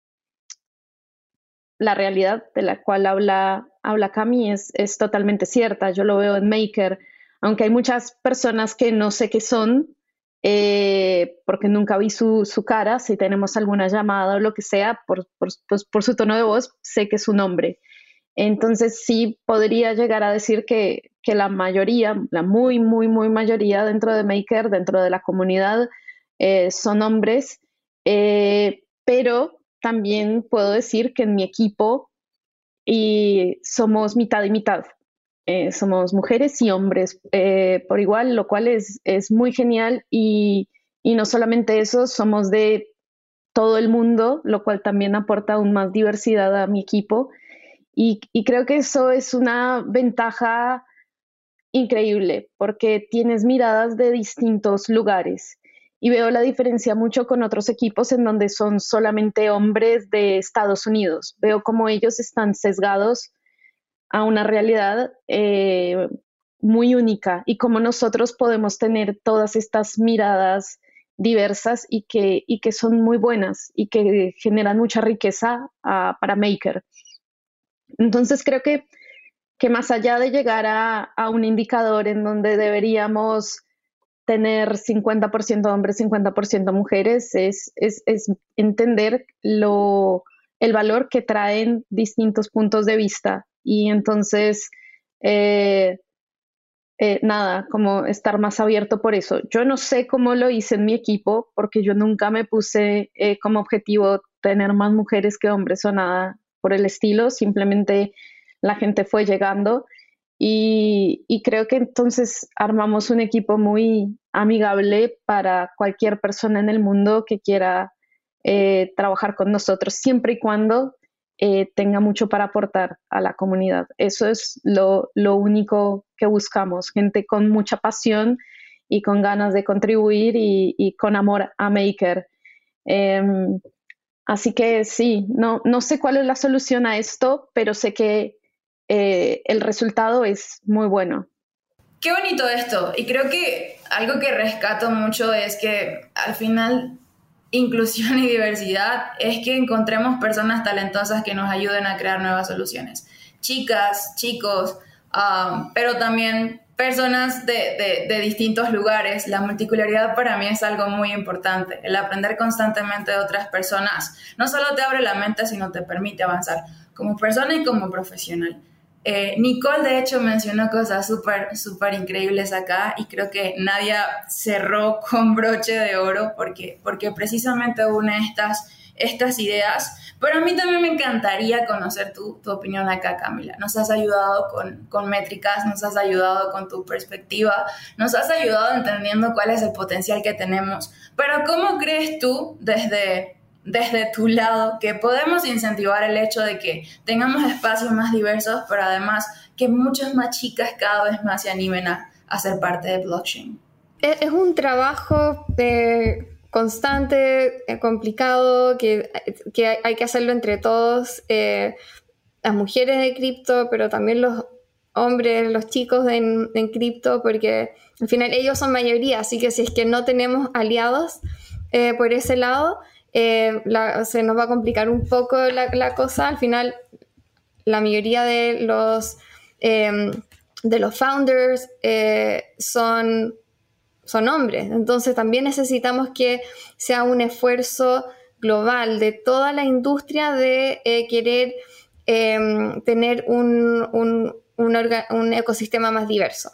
la realidad de la cual habla, habla Cami es, es totalmente cierta. Yo lo veo en Maker, aunque hay muchas personas que no sé qué son, eh, porque nunca vi su, su, cara, si tenemos alguna llamada o lo que sea, por, por, pues, por, su tono de voz, sé que es un hombre. Entonces sí podría llegar a decir que, que, la mayoría, la muy, muy, muy mayoría dentro de Maker, dentro de la comunidad, eh, son hombres, eh, pero también puedo decir que en mi equipo y somos mitad y mitad. Eh, somos mujeres y hombres por igual, lo cual es, es muy genial y, y, no solamente eso, somos de todo el mundo, lo cual también aporta aún más diversidad a mi equipo y, creo que eso es una ventaja increíble porque tienes miradas de distintos lugares y veo la diferencia mucho con otros equipos en donde son solamente hombres de Estados Unidos. Veo como ellos están sesgados a una realidad eh, muy única y como nosotros podemos tener todas estas miradas diversas y que, y que son muy buenas y que generan mucha riqueza ah, para Maker. Entonces creo que, que más allá de llegar a, a un indicador en donde deberíamos tener 50% hombres, 50% mujeres, es, es, es, entender lo, el valor que traen distintos puntos de vista. Y entonces, eh, eh, nada, como estar más abierto por eso. Yo no sé cómo lo hice en mi equipo, porque yo nunca me puse eh, como objetivo tener más mujeres que hombres o nada por el estilo, simplemente la gente fue llegando y, creo que entonces armamos un equipo muy amigable para cualquier persona en el mundo que quiera eh, trabajar con nosotros, siempre y cuando eh, tenga mucho para aportar a la comunidad. Eso es lo, único que buscamos, gente con mucha pasión y con ganas de contribuir y, con amor a Maker. Em, así que sí, no, no sé cuál es la solución a esto, pero sé que eh, el resultado es muy bueno. Qué bonito esto. Y creo que algo que rescato mucho es que al final inclusión y diversidad es que encontremos personas talentosas que nos ayuden a crear nuevas soluciones. Chicas, chicos, um, pero también personas de, de, distintos lugares. La multicularidad para mí es algo muy importante. El aprender constantemente de otras personas no solo te abre la mente, sino te permite avanzar como persona y como profesional. Eh, Nicole, de hecho, mencionó cosas súper, súper increíbles acá y creo que Nadia cerró con broche de oro porque, porque precisamente une estas, estas ideas. Pero a mí también me encantaría conocer tu, tu opinión acá, Camila. Nos has ayudado con, con, métricas, nos has ayudado con tu perspectiva, nos has ayudado entendiendo cuál es el potencial que tenemos. Pero ¿cómo crees tú desde desde tu lado que podemos incentivar el hecho de que tengamos espacios más diversos, pero además que muchas más chicas cada vez más se animen a, ser parte de blockchain? Es un trabajo eh, constante, eh, complicado, que, hay que hacerlo entre todos, eh, las mujeres de cripto, pero también los hombres, los chicos en, cripto, porque al final ellos son mayoría, así que si es que no tenemos aliados por ese lado, se nos va a complicar un poco la cosa. Al final, la mayoría de los de los founders eh, son, son hombres. Entonces también necesitamos que sea un esfuerzo global de toda la industria de eh, querer em, tener un, un, ecosistema más diverso.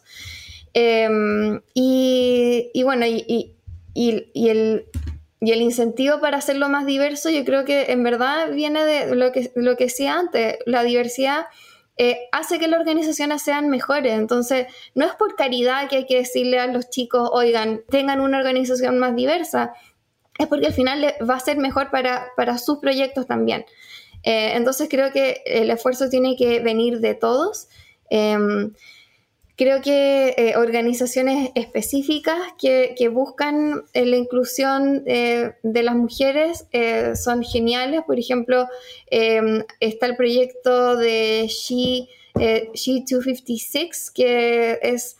Em, y, bueno, y, el, y, el, incentivo para hacerlo más diverso, yo creo que en verdad viene de lo que, lo que decía antes, la diversidad eh, hace que las organizaciones sean mejores. Entonces, no es por caridad que hay que decirle a los chicos, oigan, tengan una organización más diversa, es porque al final va a ser mejor para, sus proyectos también. Eh, entonces, creo que el esfuerzo tiene que venir de todos. Em, Creo que eh, organizaciones específicas que, buscan eh, la inclusión eh, de las mujeres son geniales. Por ejemplo, em, está el proyecto de She, She 256, que es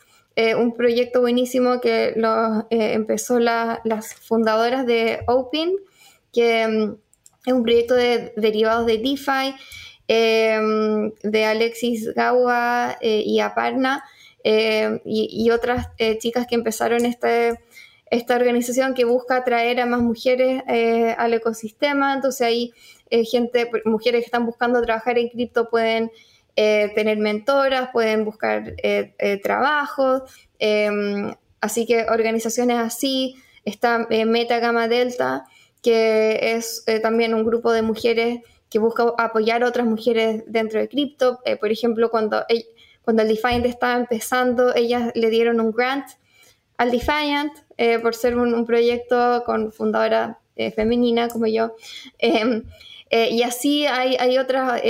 un proyecto buenísimo que lo empezó las fundadoras de Open, que em, es un proyecto de derivados de DeFi, em, de Alexis Gawa y Aparna eh, y, otras eh, chicas que empezaron este, esta organización que busca atraer a más mujeres eh, al ecosistema. Entonces ahí gente, mujeres que están buscando trabajar en cripto pueden tener mentoras, pueden buscar trabajos. así que organizaciones así, está Meta Gamma Delta, que es también un grupo de mujeres que busca apoyar a otras mujeres dentro de cripto. por ejemplo, cuando cuando el Defiant estaba empezando, ellas le dieron un grant al Defiant eh, por ser un, proyecto con fundadora eh, femenina como yo. Em, eh, y así hay, hay otras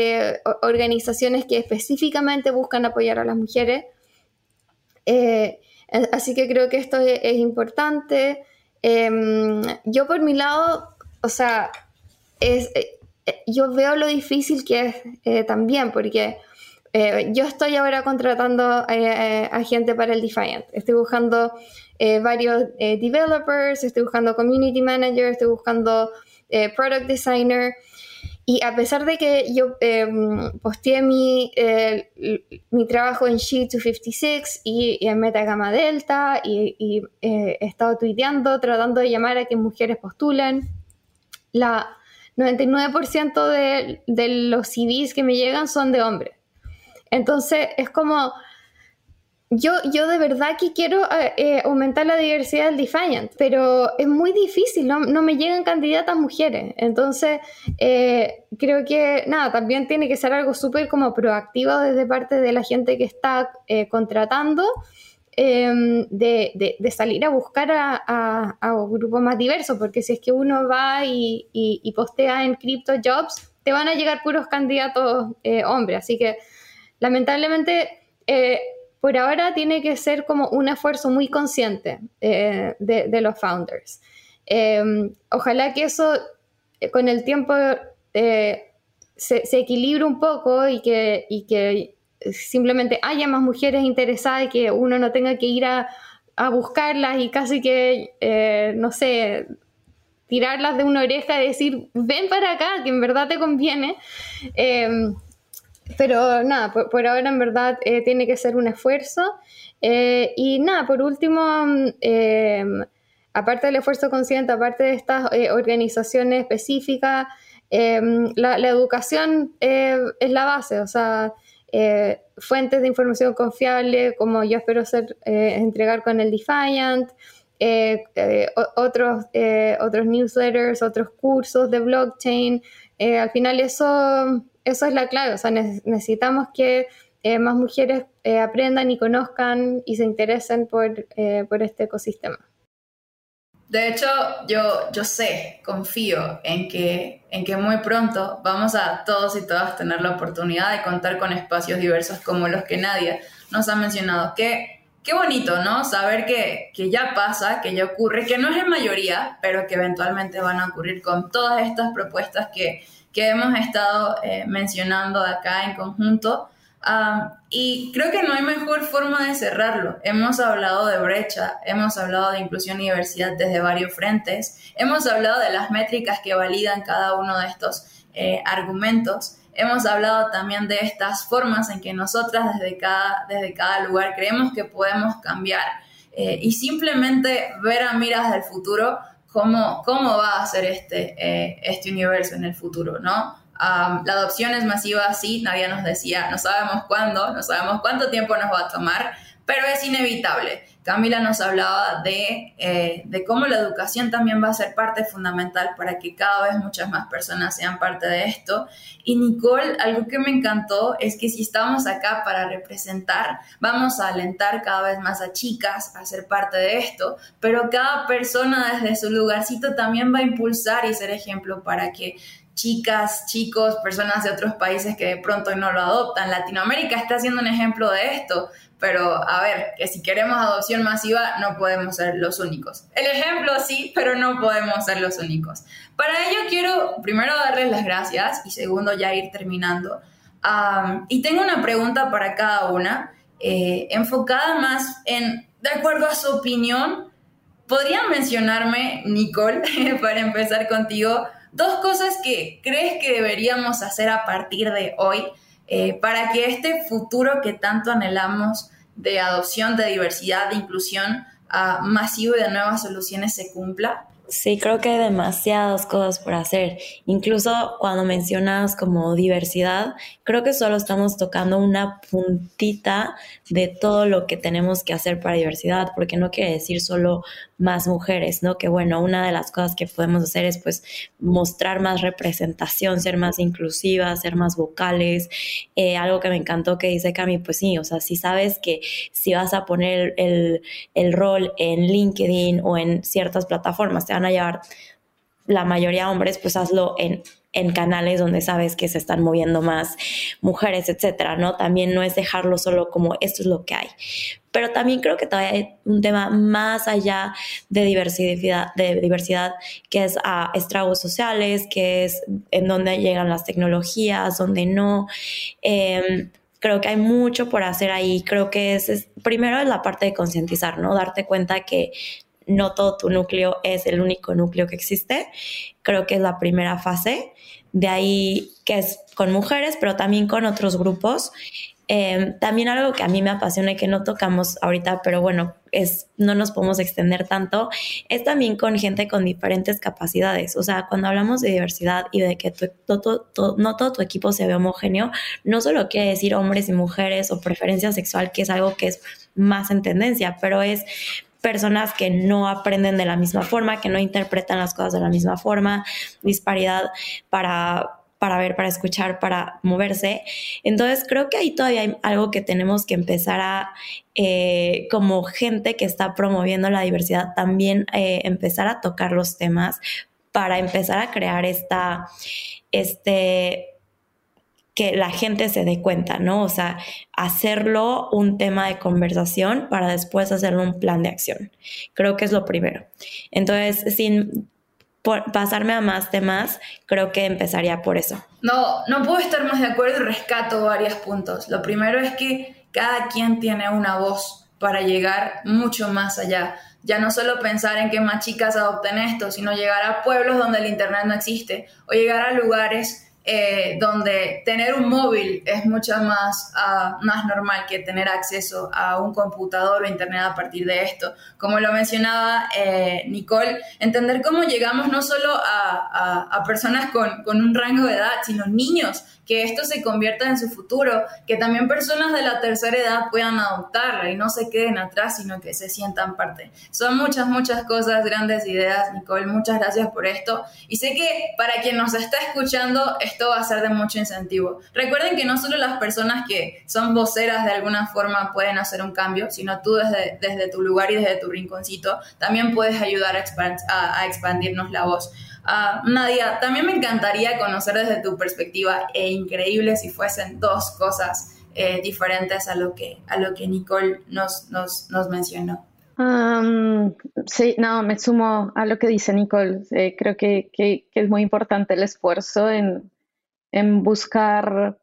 organizaciones que específicamente buscan apoyar a las mujeres. así que creo que esto es, es importante. Em, yo por mi lado, o sea, es, yo veo lo difícil que es también, porque eh, yo estoy ahora contratando eh, eh, a gente para el Defiant. Estoy buscando varios developers, estoy buscando community manager, estoy buscando product designer. Y a pesar de que yo posteé mi, mi trabajo en Sheet 256 y, en Metagama Delta y, he estado tuiteando, tratando de llamar a que mujeres postulen, la 99% de, de los CVs que me llegan son de hombres. Entonces es como, yo, yo de verdad que quiero eh, eh, aumentar la diversidad del Defiant, pero es muy difícil, no, me llegan candidatas mujeres. Entonces, eh, creo que, nada, también tiene que ser algo súper como proactivo desde parte de la gente que está contratando. Em, de, salir a buscar a, un grupo más diverso, porque si es que uno va y, y postea en Crypto Jobs, te van a llegar puros candidatos hombres, así que lamentablemente, eh, por ahora tiene que ser como un esfuerzo muy consciente eh, de, los founders. Em, ojalá que eso eh, con el tiempo se, equilibre un poco y que, que simplemente haya más mujeres interesadas y que uno no tenga que ir a, buscarlas y casi que, no sé, tirarlas de una oreja y decir, ven para acá, que en verdad te conviene. Em, pero nada, por, ahora en verdad eh, tiene que ser un esfuerzo. Eh, y nada, por último, em, aparte del esfuerzo consciente, aparte de estas eh, organizaciones específicas, em, la, educación es la base, o sea, fuentes de información confiable, como yo espero ser, entregar con el Defiant, otros, otros newsletters, otros cursos de blockchain. al final eso eso es la clave, o sea, necesitamos que eh, más mujeres eh, aprendan y conozcan y se interesen por, eh, por este ecosistema. De hecho, yo, yo sé, confío en que, en que muy pronto vamos a todos y todas tener la oportunidad de contar con espacios diversos como los que Nadia nos ha mencionado. Qué, qué bonito, ¿no? Saber que, que ya pasa, que ya ocurre, que no es en mayoría, pero que eventualmente van a ocurrir con todas estas propuestas que, que hemos estado eh, mencionando acá en conjunto y creo que no hay mejor forma de cerrarlo. Hemos hablado de brecha, hemos hablado de inclusión y diversidad desde varios frentes, hemos hablado de las métricas que validan cada uno de estos eh, argumentos, hemos hablado también de estas formas en que nosotras desde cada, desde cada lugar creemos que podemos cambiar eh, y simplemente ver a miras del futuro cómo, cómo va a ser este, eh, este universo en el futuro, ¿no? la adopción es masiva, sí, nadie nos decía, no sabemos cuándo, no sabemos cuánto tiempo nos va a tomar, pero es inevitable. Camila nos hablaba de, eh, de, cómo la educación también va a ser parte fundamental para que cada vez muchas más personas sean parte de esto. Y Nicole, algo que me encantó es que si estamos acá para representar, vamos a alentar cada vez más a chicas a ser parte de esto, pero cada persona desde su lugarcito también va a impulsar y ser ejemplo para que chicas, chicos, personas de otros países que de pronto no lo adoptan. Latinoamérica está haciendo un ejemplo de esto, pero a ver, que si queremos adopción masiva no podemos ser los únicos. El ejemplo sí, pero no podemos ser los únicos. Para ello quiero primero darles las gracias y segundo ya ir terminando. y tengo una pregunta para cada una, eh, enfocada más en, de acuerdo a su opinión, ¿podrían mencionarme, Nicole, para empezar contigo, dos cosas que crees que deberíamos hacer a partir de hoy eh, para que este futuro que tanto anhelamos de adopción, de diversidad, de inclusión uh, masivo y de nuevas soluciones se cumpla? Sí, creo que hay demasiadas cosas por hacer. Incluso cuando mencionas como diversidad, creo que solo estamos tocando una puntita de todo lo que tenemos que hacer para diversidad, porque no quiere decir solo más mujeres, ¿no? Que bueno, una de las cosas que podemos hacer es pues mostrar más representación, ser más inclusivas, ser más vocales. Eh, algo que me encantó que dice Cami, pues sí, o sea, si sabes que si vas a poner el, el rol en LinkedIn o en ciertas plataformas, te van a llevar la mayoría hombres, pues hazlo en en canales donde sabes que se están moviendo más mujeres, etcétera, ¿no? También no es dejarlo solo como esto es lo que hay. Pero también creo que todavía hay un tema más allá de diversidad, de diversidad que es a estragos sociales, que es en donde llegan las tecnologías, donde no. Em, creo que hay mucho por hacer ahí. Creo que es, primero es la parte de concientizar, ¿no? Darte cuenta que no todo tu núcleo es el único núcleo que existe. Creo que es la primera fase. De ahí que es con mujeres, pero también con otros grupos. Em, también algo que a mí me apasiona y que no tocamos ahorita, pero bueno, es, no nos podemos extender tanto, es también con gente con diferentes capacidades. O sea, cuando hablamos de diversidad y de que no todo tu equipo se ve homogéneo, no solo quiere decir hombres y mujeres o preferencia sexual, que es algo que es más en tendencia, pero es personas que no aprenden de la misma forma, que no interpretan las cosas de la misma forma, disparidad para para ver, para escuchar, para moverse. Entonces creo que ahí todavía hay algo que tenemos que empezar a, eh, como gente que está promoviendo la diversidad, también eh, empezar a tocar los temas para empezar a crear esta, este, que la gente se dé cuenta, ¿no? O sea, hacerlo un tema de conversación para después hacerlo un plan de acción. Creo que es lo primero. Entonces, sin pasarme a más temas, creo que empezaría por eso. No, no puedo estar más de acuerdo y rescato varios puntos. Lo primero es que cada quien tiene una voz para llegar mucho más allá. Ya no solo pensar en que más chicas adopten esto, sino llegar a pueblos donde el Internet no existe o llegar a lugares eh, donde tener un móvil es mucho más, ah, más normal que tener acceso a un computador o internet a partir de esto. Como lo mencionaba eh, Nicole, entender cómo llegamos no solo a, a, personas con, con, un rango de edad, sino niños que esto se convierta en su futuro, que también personas de la tercera edad puedan adoptarla y no se queden atrás, sino que se sientan parte. Son muchas, muchas cosas, grandes ideas, Nicole, muchas gracias por esto. Y sé que para quien nos está escuchando, esto va a ser de mucho incentivo. Recuerden que no solo las personas que son voceras de alguna forma pueden hacer un cambio, sino tú desde, desde tu lugar y desde tu rinconcito también puedes ayudar a, a, expandirnos la voz. Uh, Nadia, también me encantaría conocer desde tu perspectiva, e increíble si fuesen dos cosas eh, diferentes a lo, que, a lo que Nicole nos, nos, nos mencionó. sí, no, me sumo a lo que dice Nicole. Eh, creo que, que, que, es muy importante el esfuerzo en, en buscar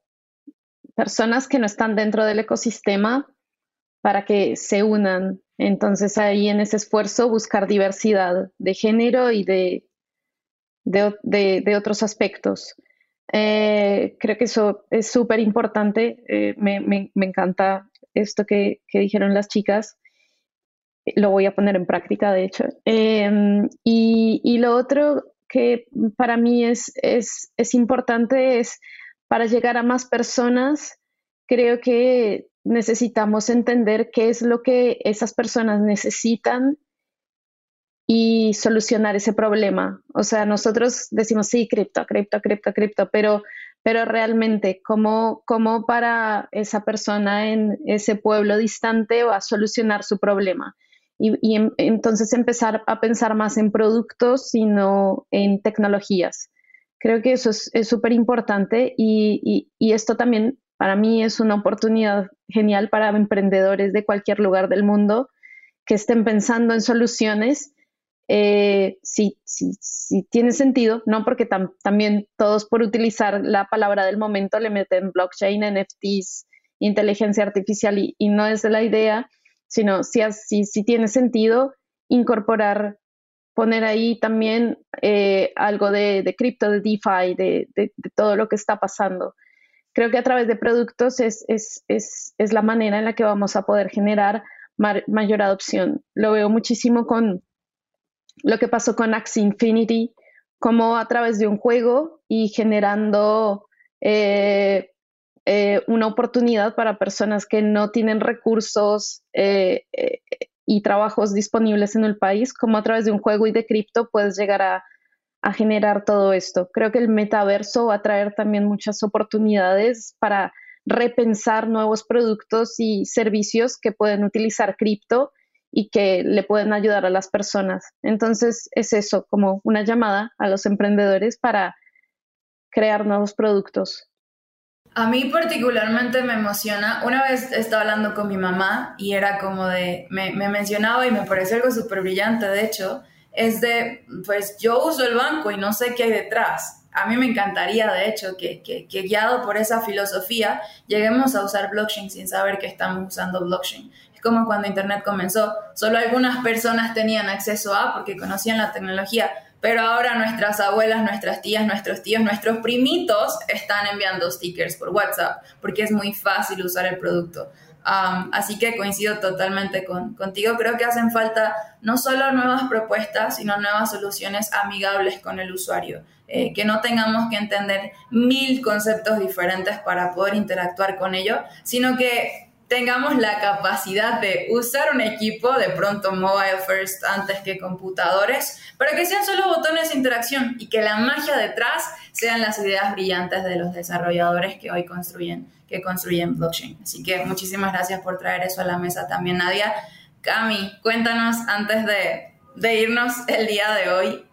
personas que no están dentro del ecosistema para que se unan. Entonces ahí en ese esfuerzo buscar diversidad de género y de, de, otros aspectos. Eh, creo que eso es súper importante. Eh, me, me, encanta esto que, que, dijeron las chicas. Lo voy a poner en práctica, de hecho. Em, y, y, lo otro que para mí es, es, es importante es para llegar a más personas, creo que necesitamos entender qué es lo que esas personas necesitan y solucionar ese problema. O sea, nosotros decimos, sí, cripto, cripto, cripto, cripto, pero, pero realmente, ¿cómo, ¿cómo para esa persona en ese pueblo distante va a solucionar su problema? Y, y entonces empezar a pensar más en productos, sino en tecnologías. Creo que eso es súper importante y, y, y esto también para mí es una oportunidad genial para emprendedores de cualquier lugar del mundo que estén pensando en soluciones. Eh, si, tiene sentido, ¿no? Porque también todos por utilizar la palabra del momento le meten blockchain, NFTs, inteligencia artificial y, no es la idea, sino si, si, tiene sentido incorporar, poner ahí también eh, algo de, de cripto, de DeFi, de, de, todo lo que está pasando creo que a través de productos es, es, es, es la manera en la que vamos a poder generar mayor adopción. Lo veo muchísimo con lo que pasó con Axie Infinity, como a través de un juego y generando eh, eh, una oportunidad para personas que no tienen recursos eh, y trabajos disponibles en el país, como a través de un juego y de cripto puedes llegar a a generar todo esto. Creo que el metaverso va a traer también muchas oportunidades para repensar nuevos productos y servicios que pueden utilizar cripto y que le pueden ayudar a las personas. Entonces es eso, como una llamada a los emprendedores para crear nuevos productos. A mí particularmente me emociona. Una vez estaba hablando con mi mamá y era como de, me, me mencionaba y me pareció algo súper brillante, de hecho, es de, pues yo uso el banco y no sé qué hay detrás. A mí me encantaría, de hecho, que, que, que, guiado por esa filosofía lleguemos a usar blockchain sin saber que estamos usando blockchain. Como cuando Internet comenzó, solo algunas personas tenían acceso a porque conocían la tecnología, pero ahora nuestras abuelas, nuestras tías, nuestros tíos, nuestros primitos están enviando stickers por WhatsApp porque es muy fácil usar el producto así que coincido totalmente con, contigo. Creo que hacen falta no solo nuevas propuestas, sino nuevas soluciones amigables con el usuario. Eh, que no tengamos que entender mil conceptos diferentes para poder interactuar con ello, sino que tengamos la capacidad de usar un equipo, de pronto mobile first antes que computadores, pero que sean solo botones de interacción y que la magia detrás sean las ideas brillantes de los desarrolladores que hoy construyen que construyen blockchain. Así que muchísimas gracias por traer eso a la mesa también, Nadia. Cami, cuéntanos antes de, de irnos el día de hoy,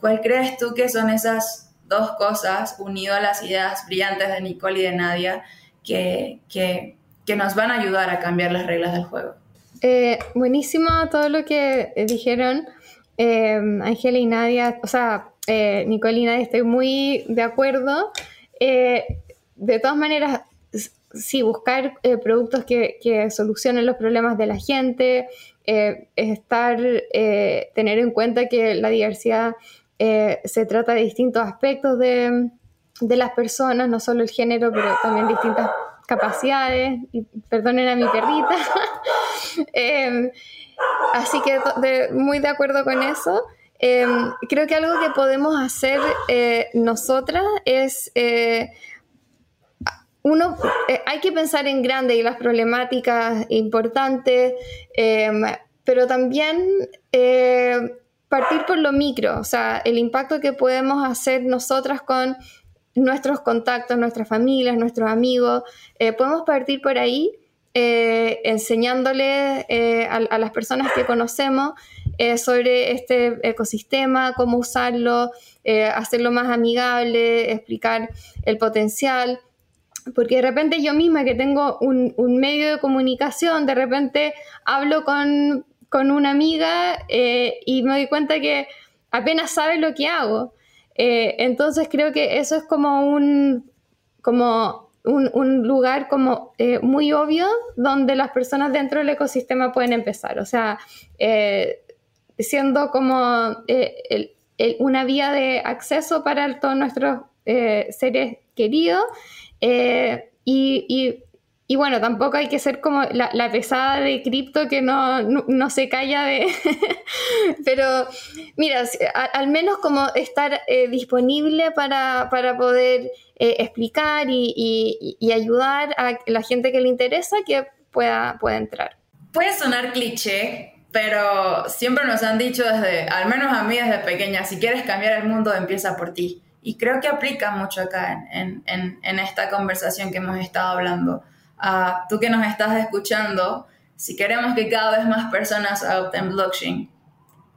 ¿cuál crees tú que son esas dos cosas, unido a las ideas brillantes de Nicole y de Nadia, que, que, que nos van a ayudar a cambiar las reglas del juego? Eh, buenísimo todo lo que dijeron eh, Ángela y Nadia, o sea, eh, Nicole y Nadia, estoy muy de acuerdo. Eh, de todas maneras, sí, buscar eh, productos que, solucionen los problemas de la gente, eh, estar, eh, tener en cuenta que la diversidad se trata de distintos aspectos de, las personas, no solo el género, pero también distintas capacidades. Y perdonen a mi perrita. Em, así que muy de acuerdo con eso. Em, creo que algo que podemos hacer nosotras es uno, eh, hay que pensar en grande y las problemáticas importantes, em, pero también eh, partir por lo micro, o sea, el impacto que podemos hacer nosotras con nuestros contactos, nuestras familias, nuestros amigos, podemos partir por ahí enseñándole a, a, las personas que conocemos sobre este ecosistema, cómo usarlo, hacerlo más amigable, explicar el potencial porque de repente yo misma que tengo un, medio de comunicación, de repente hablo con, una amiga eh, y me doy cuenta que apenas sabe lo que hago. Eh, entonces creo que eso es como un, como un, lugar como eh, muy obvio donde las personas dentro del ecosistema pueden empezar. O sea, siendo como una vía de acceso para todos nuestros seres queridos eh, y, bueno, tampoco hay que ser como la, pesada de cripto que no, se calla de... Pero mira, al menos como estar eh, disponible para, poder eh, explicar y, ayudar a la gente que le interesa que pueda, pueda entrar. Puede sonar cliché, pero siempre nos han dicho desde, al menos a mí desde pequeña, si quieres cambiar el mundo, empieza por ti. Y creo que aplica mucho acá en, en, en esta conversación que hemos estado hablando. Uh, tú que nos estás escuchando, si queremos que cada vez más personas adopten blockchain,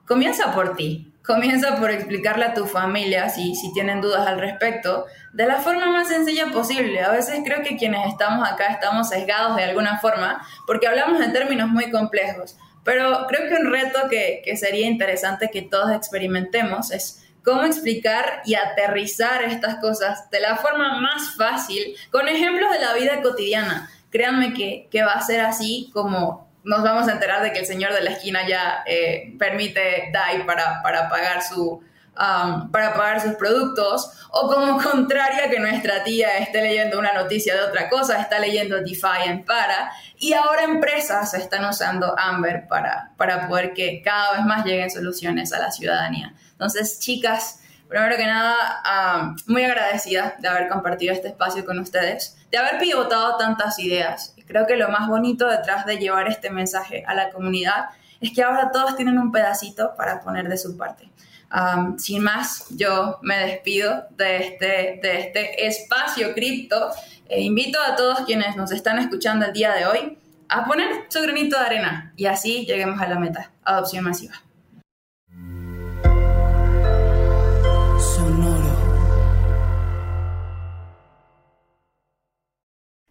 comienza por ti. Comienza por explicarle a tu familia, si, si tienen dudas al respecto, de la forma más sencilla posible. A veces creo que quienes estamos acá estamos sesgados de alguna forma porque hablamos en términos muy complejos. Pero creo que un reto que, que sería interesante que todos experimentemos es cómo explicar y aterrizar estas cosas de la forma más fácil, con ejemplos de la vida cotidiana. Créanme que, va a ser así como nos vamos a enterar de que el señor de la esquina ya eh, permite DAI para, para pagar su, um, para pagar sus productos, o como contraria que nuestra tía esté leyendo una noticia de otra cosa, está leyendo Defiant para, y ahora empresas están usando Amber para, para poder que cada vez más lleguen soluciones a la ciudadanía. Entonces, chicas, primero que nada, muy agradecida de haber compartido este espacio con ustedes, de haber pivotado tantas ideas. Creo que lo más bonito detrás de llevar este mensaje a la comunidad es que ahora todos tienen un pedacito para poner de su parte. sin más, yo me despido de este, de este espacio cripto. E invito a todos quienes nos están escuchando el día de hoy a poner su granito de arena y así lleguemos a la meta, adopción masiva.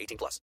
18 plus.